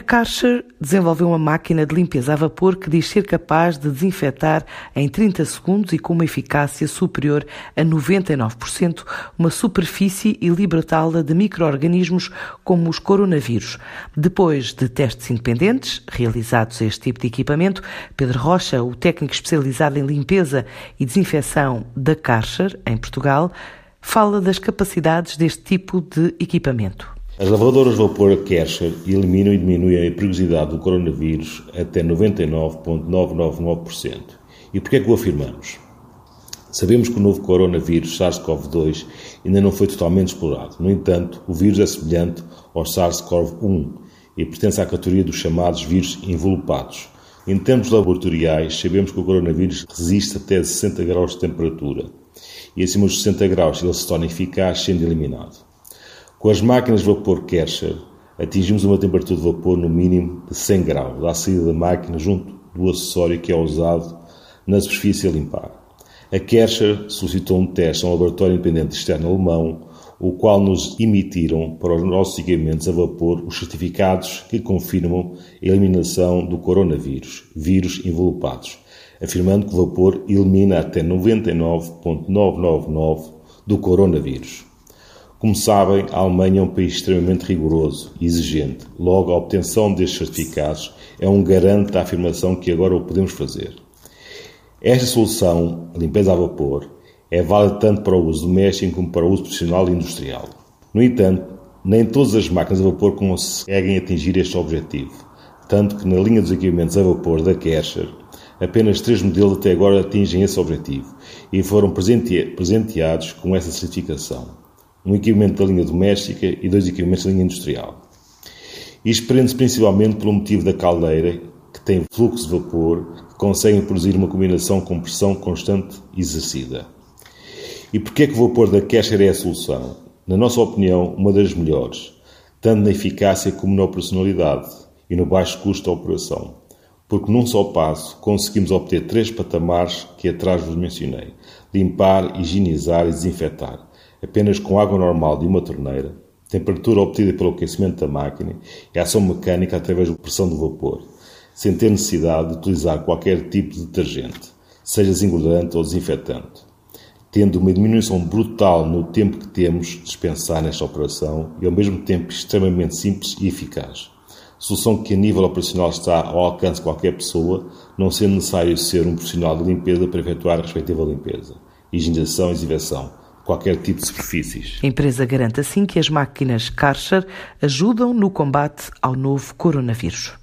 A Karcher desenvolveu uma máquina de limpeza a vapor que diz ser capaz de desinfetar em 30 segundos e com uma eficácia superior a 99%, uma superfície e libertá-la de micro-organismos como os coronavírus. Depois de testes independentes realizados a este tipo de equipamento, Pedro Rocha, o técnico especializado em limpeza e desinfecção da Karcher, em Portugal, fala das capacidades deste tipo de equipamento. As lavadoras de vapor Kercher eliminam e diminuem a perigosidade do coronavírus até 99,999%. E por que é que o afirmamos? Sabemos que o novo coronavírus SARS-CoV-2 ainda não foi totalmente explorado. No entanto, o vírus é semelhante ao SARS-CoV-1 e pertence à categoria dos chamados vírus envelopados. Em termos laboratoriais, sabemos que o coronavírus resiste até 60 graus de temperatura e acima dos 60 graus ele se torna eficaz sendo eliminado. Com as máquinas de vapor Kercher, atingimos uma temperatura de vapor no mínimo de 100 graus à saída da máquina junto do acessório que é usado na superfície a limpar. A Kercher solicitou um teste a um laboratório independente externo alemão, o qual nos emitiram para os nossos equipamentos a vapor os certificados que confirmam a eliminação do coronavírus, vírus envelopados, afirmando que o vapor elimina até 99,999 do coronavírus. Como sabem, a Alemanha é um país extremamente rigoroso e exigente. Logo, a obtenção destes certificados é um garante da afirmação que agora o podemos fazer. Esta solução, a limpeza a vapor, é válida tanto para o uso doméstico como para o uso profissional e industrial. No entanto, nem todas as máquinas a vapor conseguem atingir este objetivo, tanto que na linha dos equipamentos a vapor da Kercher, apenas três modelos até agora atingem esse objetivo e foram presenteados com essa certificação um equipamento da linha doméstica e dois equipamentos da linha industrial. Isto prende-se principalmente pelo motivo da caldeira, que tem fluxo de vapor, que conseguem produzir uma combinação com pressão constante exercida. E porquê é que o vapor da Kesher é a solução? Na nossa opinião, uma das melhores, tanto na eficácia como na operacionalidade e no baixo custo da operação, porque num só passo conseguimos obter três patamares que atrás vos mencionei: limpar, higienizar e desinfetar apenas com água normal de uma torneira, temperatura obtida pelo aquecimento da máquina e ação mecânica através da pressão do vapor, sem ter necessidade de utilizar qualquer tipo de detergente, seja desengordante ou desinfetante, tendo uma diminuição brutal no tempo que temos de dispensar nesta operação e ao mesmo tempo extremamente simples e eficaz. Solução que a nível operacional está ao alcance de qualquer pessoa, não sendo necessário ser um profissional de limpeza para efetuar a respectiva limpeza, higienização e desinfecção qualquer tipo de superfícies. A empresa garante assim que as máquinas Karcher ajudam no combate ao novo coronavírus.